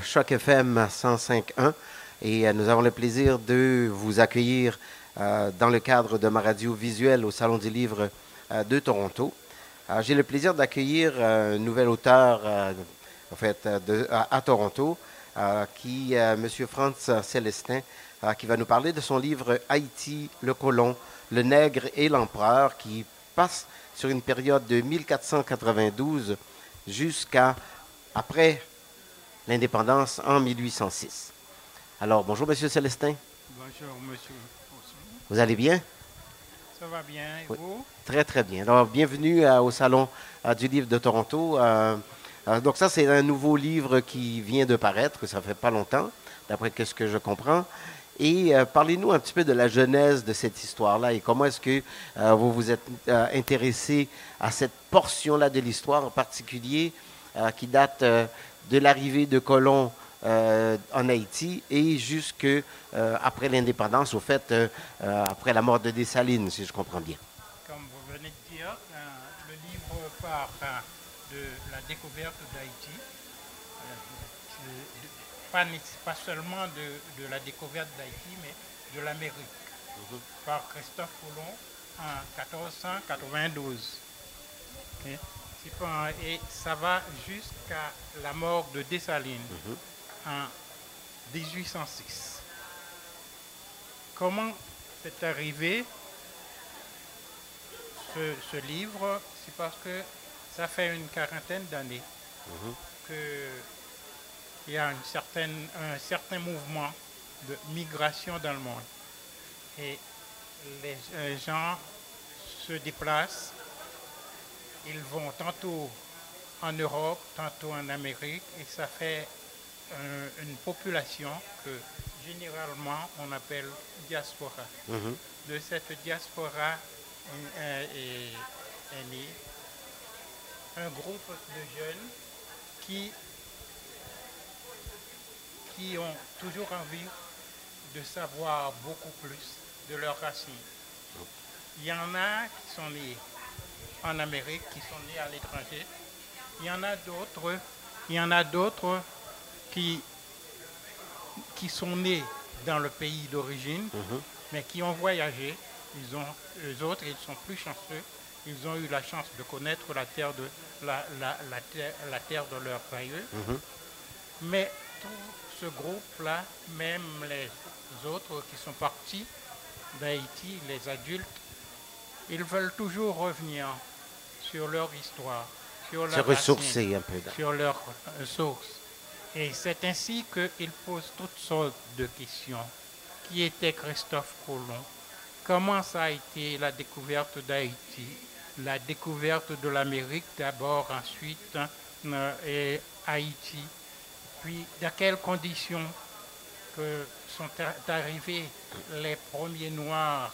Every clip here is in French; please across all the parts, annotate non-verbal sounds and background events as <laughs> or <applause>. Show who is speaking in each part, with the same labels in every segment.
Speaker 1: Choc FM 105.1 et euh, nous avons le plaisir de vous accueillir euh, dans le cadre de ma radio visuelle au Salon du Livre euh, de Toronto. J'ai le plaisir d'accueillir un nouvel auteur en fait, à, Toronto, qui, M. Franz Célestin, qui va nous parler de son livre Haïti, le colon, le nègre et l'empereur, qui passe sur une période de 1492 jusqu'à après l'indépendance en 1806. Alors, bonjour, Monsieur Célestin.
Speaker 2: Bonjour, monsieur.
Speaker 1: Vous allez bien?
Speaker 2: Ça va bien, et
Speaker 1: Oui.
Speaker 2: vous?
Speaker 1: Très, très bien. Alors, bienvenue euh, au Salon euh, du Livre de Toronto. Euh, donc, ça, c'est un nouveau livre qui vient de paraître, ça fait pas longtemps, d'après ce que je comprends. Et parlez-nous un petit peu de la genèse de cette histoire-là et comment est-ce que vous vous êtes intéressé à cette portion-là de l'histoire en particulier qui date de l'arrivée de colons euh, en Haïti et jusque euh, après l'indépendance, au fait, euh, euh, après la mort de Dessalines, si je comprends bien.
Speaker 2: Comme vous venez de dire, le livre part euh, de la découverte d'Haïti, pas, pas seulement de, de la découverte d'Haïti, mais de l'Amérique, par Christophe Colomb en 1492. Ok. Et ça va jusqu'à la mort de Dessalines en 1806. Comment c'est arrivé ce, ce livre? C'est parce que ça fait une quarantaine d'années que il y a une certaine, un certain mouvement de migration dans le monde. Et les gens se déplacent, ils vont tantôt en Europe, tantôt en Amérique, et ça fait euh, une population que généralement on appelle diaspora.
Speaker 1: Mhm.
Speaker 2: De cette diaspora est, est- est- est né un groupe de jeunes qui, qui ont toujours envie de savoir beaucoup plus de leurs racines. Il y en a qui sont nés en Amérique, qui sont nés à l'étranger. Il y en a d'autres, il y en a d'autres qui, qui sont nés dans le pays d'origine, mais qui ont voyagé. Ils ont, eux autres, ils sont plus chanceux. Ils ont eu la chance de connaître la terre de, la, la- la terre, la terre de leurs aïeux. Mais tout ce groupe-là, même les autres qui sont partis d'Haïti, les adultes, ils veulent toujours revenir sur leur histoire, sur leur
Speaker 1: ressourcer un peu. dans-
Speaker 2: sur leurs euh, sources. Et c'est ainsi qu'ils posent toutes sortes de questions. Qui était Christophe Colomb? Comment ça a été la découverte d'Haïti? La découverte de l'Amérique d'abord, ensuite hein, euh, et Haïti. Puis dans quelles conditions que sont arrivés les premiers Noirs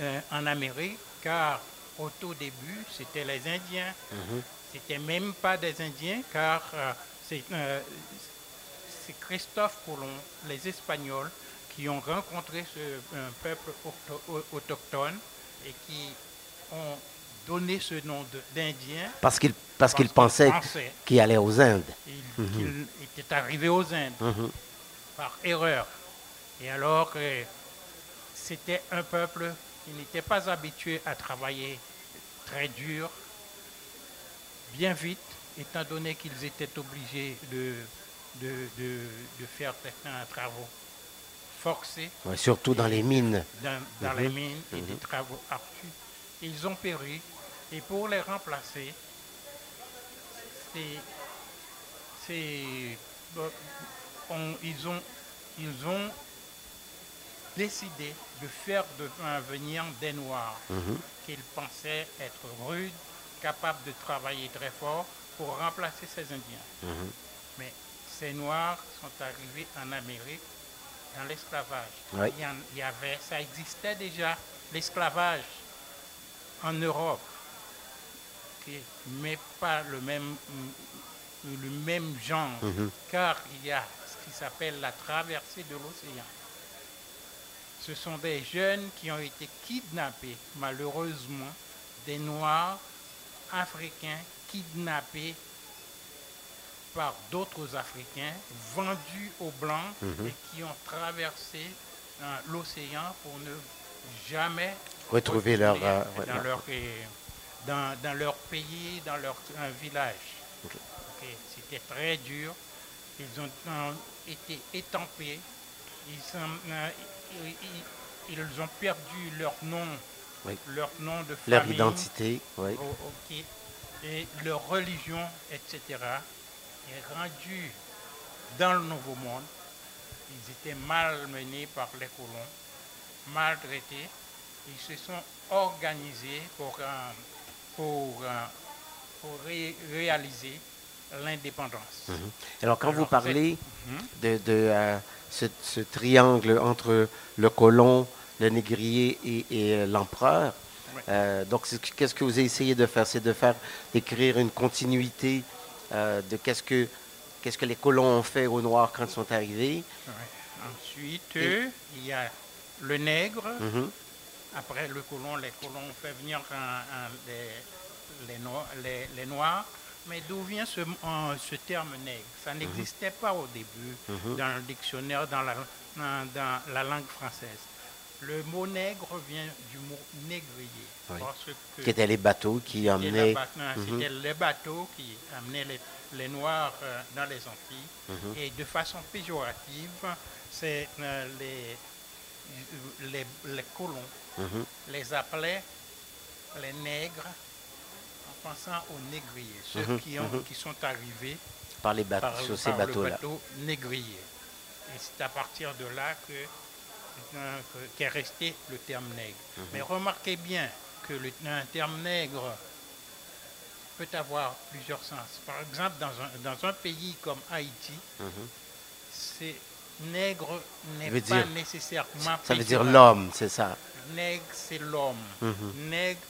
Speaker 2: euh, en Amérique, car au tout début, c'était les Indiens. C'était même pas des Indiens, car euh, c'est euh, c'est Christophe Colomb, les Espagnols, qui ont rencontré ce un peuple auto- au- autochtone et qui ont donné ce nom de- d'Indien.
Speaker 1: Parce qu'il parce qu'il
Speaker 2: Parce qu'il
Speaker 1: pensait
Speaker 2: pensait.
Speaker 1: qu'il allait aux Indes.
Speaker 2: Il, qu'il était arrivé aux Indes
Speaker 1: Mhm.
Speaker 2: par erreur. Et alors que c'était un peuple qui n'était pas habitué à travailler très dur, bien vite, étant donné qu'ils étaient obligés de, de, de- de faire certains travaux forcés
Speaker 1: Ouais, surtout dans les mines.
Speaker 2: dans, dans les mines et des travaux artus. Ils ont péri et pour les remplacer, c'est, on- ils, ont, ils ont décidé de faire de- venir des Noirs qu'ils pensaient être rudes, capables de travailler très fort pour remplacer ces Indiens. Mais ces Noirs sont arrivés en Amérique dans l'esclavage.
Speaker 1: Oui.
Speaker 2: Il, y avait, ça existait déjà, l'esclavage en Europe, qui- mais pas le même, le même genre, car il y a ce qui s'appelle la traversée de l'océan. Ce sont des jeunes qui ont été kidnappés, malheureusement, des Noirs africains kidnappés par d'autres Africains vendus aux Blancs
Speaker 1: Mhm.
Speaker 2: et qui ont traversé euh, l'océan pour ne jamais
Speaker 1: Retrouver leur, euh,
Speaker 2: dans,
Speaker 1: leur,
Speaker 2: euh, dans, dans leur pays, dans leur village. C'était très dur. Ils ont euh, été étampés. Ils, euh, ils- ont perdu leur nom,
Speaker 1: Oui.
Speaker 2: leur nom de
Speaker 1: leur
Speaker 2: famille.
Speaker 1: identité. Oui.
Speaker 2: Oh. Et leur religion, etc., est rendue dans le Nouveau Monde. Ils étaient malmenés par les colons, maltraités. Ils se sont organisés pour, euh, pour, euh, pour ré- réaliser l'indépendance.
Speaker 1: Mhm. Alors, quand vous parlez
Speaker 2: Mhm.
Speaker 1: de, de, euh, ce, ce triangle entre le colon, le négrier et, et, euh, l'empereur, euh, donc qu'est-ce que vous essayé de faire? C'est de faire, d'écrire une continuité euh, de qu'est-ce que, qu'est-ce que les colons ont fait aux Noirs quand ils sont arrivés.
Speaker 2: Ensuite,
Speaker 1: Et-
Speaker 2: il y a le nègre.
Speaker 1: Mhm.
Speaker 2: Après le colon, les colons ont fait venir un- un- les, les, No- les- les Noirs. Mais d'où vient ce, euh, ce terme nègre? Ça n'existait pas au début
Speaker 1: Mhm.
Speaker 2: dans le dictionnaire, dans la, dans, dans la langue française. Le mot nègre vient du mot négrier.
Speaker 1: Oui.
Speaker 2: Parce que
Speaker 1: Qui étaient les bateaux qui emmenaient. Mhm.
Speaker 2: c'était les bateaux qui amenaient les, les Noirs euh, dans les Antilles.
Speaker 1: Mhm.
Speaker 2: Et de façon péjorative, c'est euh, les, les, les colons
Speaker 1: Mhm.
Speaker 2: les appelaient les nègres en pensant aux négriers, ceux
Speaker 1: Mhm,
Speaker 2: qui, ont,
Speaker 1: mhm.
Speaker 2: qui sont arrivés
Speaker 1: par les bateaux,
Speaker 2: par,
Speaker 1: sur ces bateaux-là.
Speaker 2: bateau négrier. Et c'est à partir de là que, euh, que- qu'est resté le terme nègre.
Speaker 1: Mhm.
Speaker 2: Mais remarquez bien que le un terme nègre peut avoir plusieurs sens. Par exemple, dans un, dans un pays comme Haïti, c'est nègre n'est pas
Speaker 1: dire-
Speaker 2: nécessairement
Speaker 1: Ça veut dire l'homme, c'est ça.
Speaker 2: Nègre, c'est l'homme. Nègre,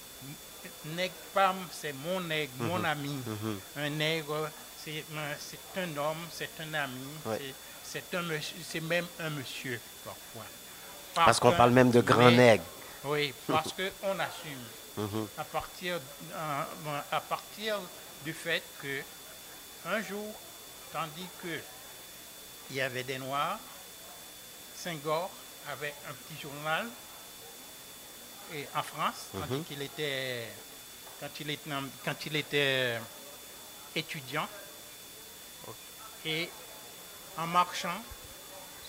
Speaker 2: nègre femme, c'est mon nègre, mon
Speaker 1: Mhm.
Speaker 2: ami.
Speaker 1: Mhm.
Speaker 2: Un nègre, c'est un, homme, c'est un ami,
Speaker 1: Ouais.
Speaker 2: c'est- un même un monsieur parfois.
Speaker 1: Parce qu'on parle même de grand
Speaker 2: mais-
Speaker 1: nègre.
Speaker 2: Oui, parce <laughs> qu'on assume
Speaker 1: Mhm.
Speaker 2: à partir, euh, à partir du fait que un jour, tandis que il y avait des Noirs, Senghor avait un petit journal et en France, tandis
Speaker 1: Mhm.
Speaker 2: qu'il était, quand il était, quand il était étudiant, et en marchant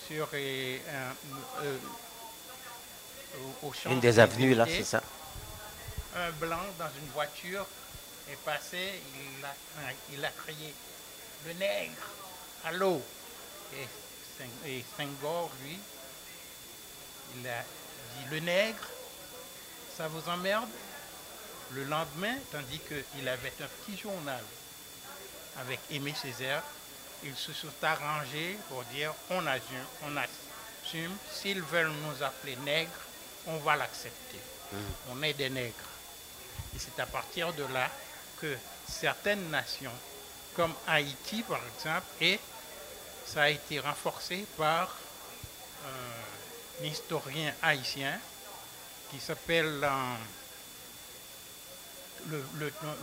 Speaker 2: sur euh, euh, au, au
Speaker 1: Une des avenues, là, c'est ça.
Speaker 2: un blanc dans une voiture est passé, il a, il a crié le nègre, allô Et, Sen- et Senghor, lui, il a dit le nègre, ça vous emmerde? Le lendemain, tandis qu'il avait un petit journal avec Aimé Césaire, ils se sont arrangés pour dire on assume, on assume, s'ils veulent nous appeler nègres, on va l'accepter. On est des nègres. Et c'est à partir de là que certaines nations, comme Haïti par exemple, et ça a été renforcé par un historien haïtien qui s'appelle euh,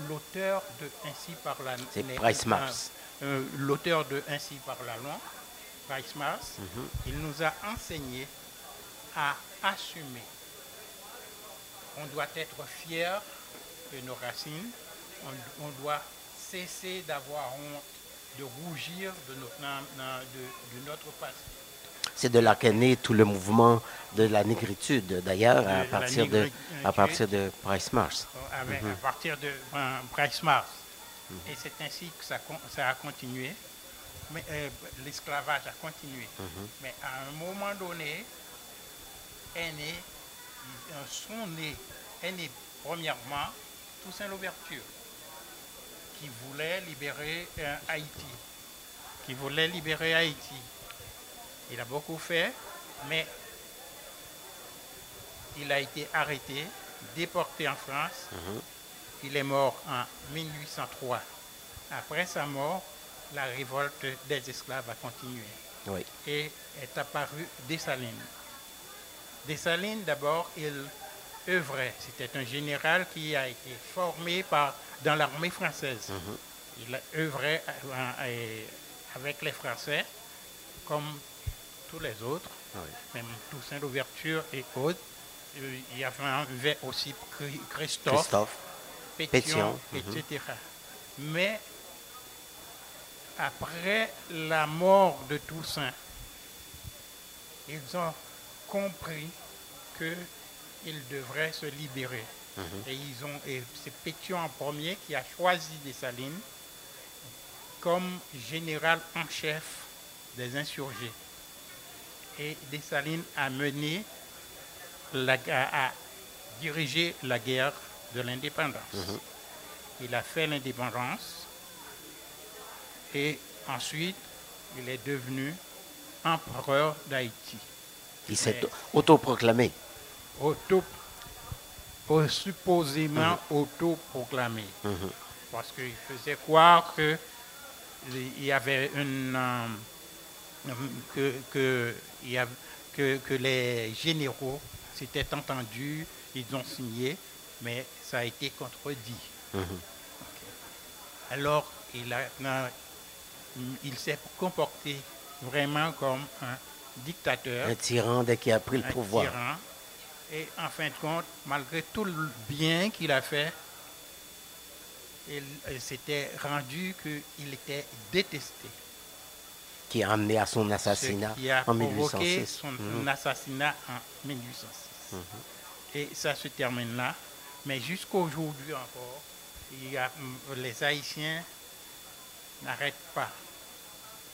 Speaker 2: l'auteur de Ainsi par la
Speaker 1: C'est
Speaker 2: les-
Speaker 1: Bryce Mars.
Speaker 2: euh, l'auteur de Ainsi par la loi, Bryce Mars,
Speaker 1: Mhm.
Speaker 2: il nous a enseigné à assumer. On doit être fier de nos racines, on, on doit cesser d'avoir honte, de rougir de notre, de, de notre passé.
Speaker 1: C'est de là qu'est né tout le mouvement de la négritude, d'ailleurs, à partir de, à partir de Price Mars.
Speaker 2: avec-
Speaker 1: Mhm.
Speaker 2: à partir de euh, Bryce Mars. Et c'est ainsi que ça, a continué. Mais euh, l'esclavage a continué.
Speaker 1: Mhm.
Speaker 2: Mais à un moment donné, est né, euh, sont nés, est né premièrement Toussaint Louverture, qui voulait libérer euh, Haïti, qui voulait libérer Haïti. Il a beaucoup fait, mais il a été arrêté, déporté en France.
Speaker 1: Mhm.
Speaker 2: Il est mort en 1803. Après sa mort, la révolte des esclaves a continué
Speaker 1: Oui.
Speaker 2: et est apparu Dessalines. Dessalines, d'abord, il œuvrait. C'était un général qui a été formé par, dans l'armée française.
Speaker 1: Mhm.
Speaker 2: Il euh, euh, avec les Français, comme tous les autres,
Speaker 1: Ah oui.
Speaker 2: même Toussaint l'ouverture et autres. Euh, Il y avait aussi Christophe,
Speaker 1: Christophe.
Speaker 2: Pétion,
Speaker 1: Pétion, mhm.
Speaker 2: etc. Mais après la mort de Toussaint, ils ont compris qu'ils devraient se libérer.
Speaker 1: Mhm.
Speaker 2: Et ils ont, et c'est Pétion en premier qui a choisi Dessalines comme général en chef des insurgés. Et Dessalines a mené, la, a, a dirigé la guerre de l'indépendance. Il a fait l'indépendance et ensuite il est devenu empereur d'Haïti.
Speaker 1: Il s'est autoproclamé.
Speaker 2: Auto, au- supposément autoproclamé.
Speaker 1: Mhm.
Speaker 2: Parce qu'il faisait croire que il y avait une euh, que, que, les généraux s'étaient entendus, ils ont signé, mais ça a été contredit.
Speaker 1: Mhm.
Speaker 2: Alors, il, a- il s'est comporté vraiment comme un dictateur,
Speaker 1: Un tyran dès qu'il a pris le
Speaker 2: un
Speaker 1: pouvoir.
Speaker 2: tyran. Et en fin de compte, malgré tout le bien qu'il a fait, il, il s'était rendu qu'il était détesté.
Speaker 1: Qui a amené à son assassinat
Speaker 2: qui a
Speaker 1: en
Speaker 2: provoqué
Speaker 1: 1806.
Speaker 2: son
Speaker 1: Mhm.
Speaker 2: assassinat en 1806. Et ça se termine là. Mais jusqu'aujourd'hui encore, il y a, hum, les Haïtiens n'arrêtent pas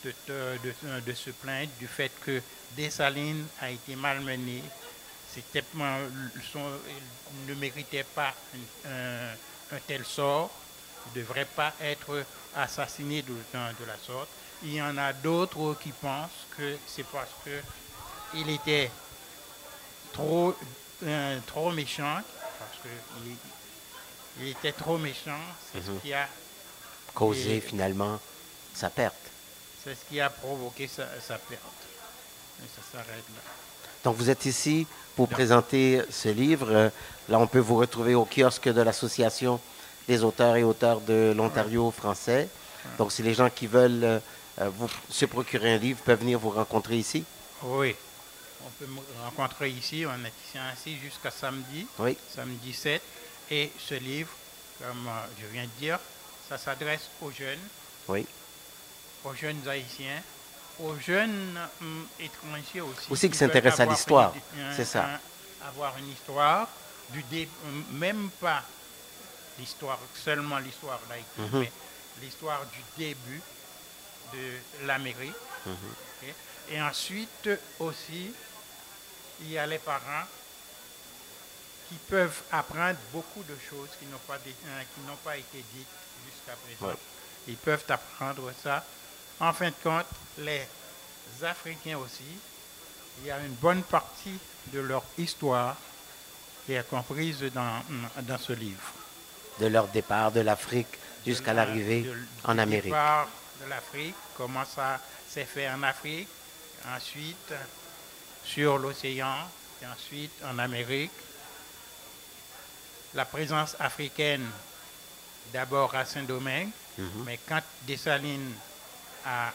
Speaker 2: de, te- de- de se plaindre du fait que Dessalines a été malmené. C'était, ne méritait pas un, un- un tel sort. Il ne devrait pas être assassiné de la sorte. Il y en a d'autres qui pensent que c'est parce qu'il était trop, euh, trop méchant, parce qu'il il était trop méchant, c'est ce qui a
Speaker 1: Causé
Speaker 2: Et-
Speaker 1: finalement sa perte.
Speaker 2: c'est ce qui a provoqué sa, sa perte. Et ça s'arrête là.
Speaker 1: Donc vous êtes ici pour présenter ce livre. Euh, Là, on peut vous retrouver au kiosque de l'Association des auteurs et auteurs de l'Ontario français. Donc si les gens qui veulent euh, vous, se procurer un livre peuvent venir vous rencontrer ici?
Speaker 2: Oui, on peut me rencontrer ici, on est ici ainsi jusqu'à samedi,
Speaker 1: Oui.
Speaker 2: samedi 7. Et ce livre, comme euh, je viens de dire, ça s'adresse aux jeunes,
Speaker 1: Oui.
Speaker 2: aux jeunes haïtiens, aux jeunes hum, étrangers aussi.
Speaker 1: Aussi qui s'intéressent à l'histoire, c'est ça.
Speaker 2: un- avoir une histoire, du dé- hum, même pas l'histoire, seulement l'histoire d'Haïti,
Speaker 1: Mhm.
Speaker 2: mais l'histoire du début de l'Amérique.
Speaker 1: Mhm.
Speaker 2: Ok. Et ensuite aussi, il y a les parents qui peuvent apprendre beaucoup de choses qui n'ont pas, euh, qui pas été dites jusqu'à présent.
Speaker 1: Ouais.
Speaker 2: Ils peuvent apprendre ça. En fin de compte, les Africains aussi, il y a une bonne partie de leur histoire qui est comprise dans, dans ce livre.
Speaker 1: De leur départ de l'Afrique jusqu'à
Speaker 2: la-
Speaker 1: l'arrivée en Amérique.
Speaker 2: départ de l'Afrique, comment ça s'est fait en Afrique, ensuite sur l'océan, et ensuite en Amérique. La présence africaine, d'abord à Saint-Domingue,
Speaker 1: Mhm.
Speaker 2: mais quand Dessalines a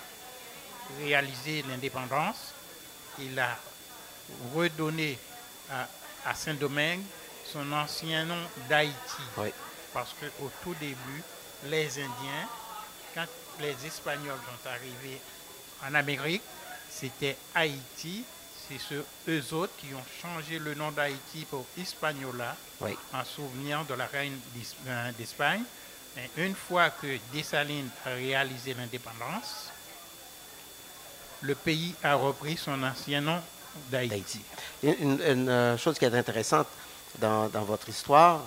Speaker 2: réalisé l'indépendance, il a redonné à, à Saint-Domingue son ancien nom d'Haïti.
Speaker 1: Oui.
Speaker 2: Parce qu'au tout début, les Indiens, quand les Espagnols sont arrivés en Amérique, c'était Haïti. C'est ceux, eux autres qui ont changé le nom d'Haïti pour Hispaniola
Speaker 1: Oui.
Speaker 2: en souvenir de la reine euh, d'Espagne. Mais une fois que Dessalines a réalisé l'indépendance, le pays a repris son ancien nom d'Haïti.
Speaker 1: Une, euh, chose qui est intéressante dans, dans votre histoire,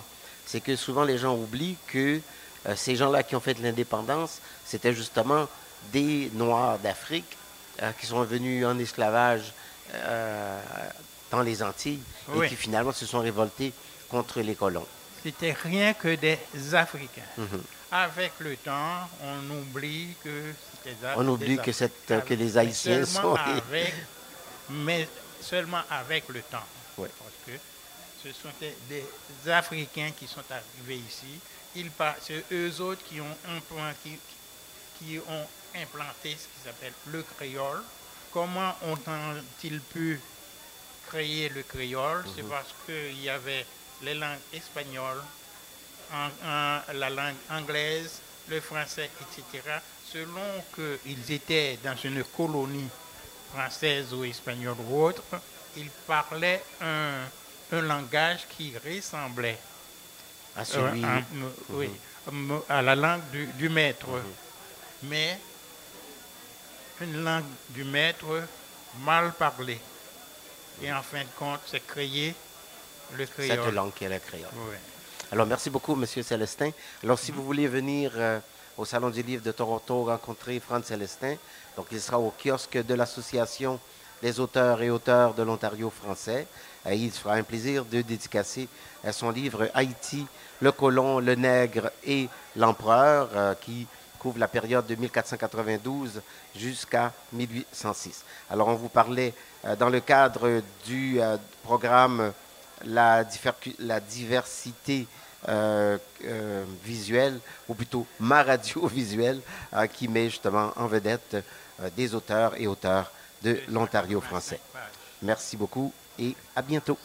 Speaker 1: c'est que souvent les gens oublient que ces gens-là qui ont fait l'indépendance, c'était justement des Noirs d'Afrique euh, qui sont venus en esclavage euh, dans les Antilles
Speaker 2: Oui.
Speaker 1: et qui finalement se sont révoltés contre les colons.
Speaker 2: C'était rien que des Africains.
Speaker 1: Mhm.
Speaker 2: Avec le temps, on oublie que c'était des
Speaker 1: On oublie
Speaker 2: des
Speaker 1: que, cette-
Speaker 2: Africains.
Speaker 1: que les
Speaker 2: Mais
Speaker 1: Haïtiens
Speaker 2: seulement
Speaker 1: sont... <laughs>
Speaker 2: avec, mais seulement avec le temps.
Speaker 1: Ouais.
Speaker 2: Parce que ce sont des, des Africains qui sont arrivés ici. Ils C'est eux autres qui ont, point- qui, ont implanté ce qui s'appelle le créole. Comment ont-ils pu créer le créole? C'est
Speaker 1: Mhm.
Speaker 2: parce qu'il y avait les langues espagnoles, en- en- la langue anglaise, le français, etc. Selon qu'ils étaient dans une colonie française ou espagnole ou autre, ils parlaient un, un langage qui ressemblait
Speaker 1: À celui.
Speaker 2: euh, un- oui, à la langue du, du maître. Mais une langue du maître mal parlée. Et en fin de compte, c'est créer le créole.
Speaker 1: cette langue qui est le créole.
Speaker 2: Oui.
Speaker 1: Alors, merci beaucoup, Monsieur Célestin. Alors, si vous voulez venir euh, au Salon du Livre de Toronto rencontrer Franz Célestin, donc il sera au kiosque de l'Association des auteurs et auteurs de l'Ontario français. Il se fera un plaisir de dédicacer son livre Haïti, le colon, le nègre et l'empereur, euh, qui couvre la période de 1492 jusqu'à 1806. Alors, on vous parlait euh, dans le cadre du euh, programme la, diversité euh, euh, visuelle, ou plutôt ma radio <laughs> visuelle, euh, qui met justement en vedette des auteurs et auteurs de l'Ontario français. Merci beaucoup et à bientôt.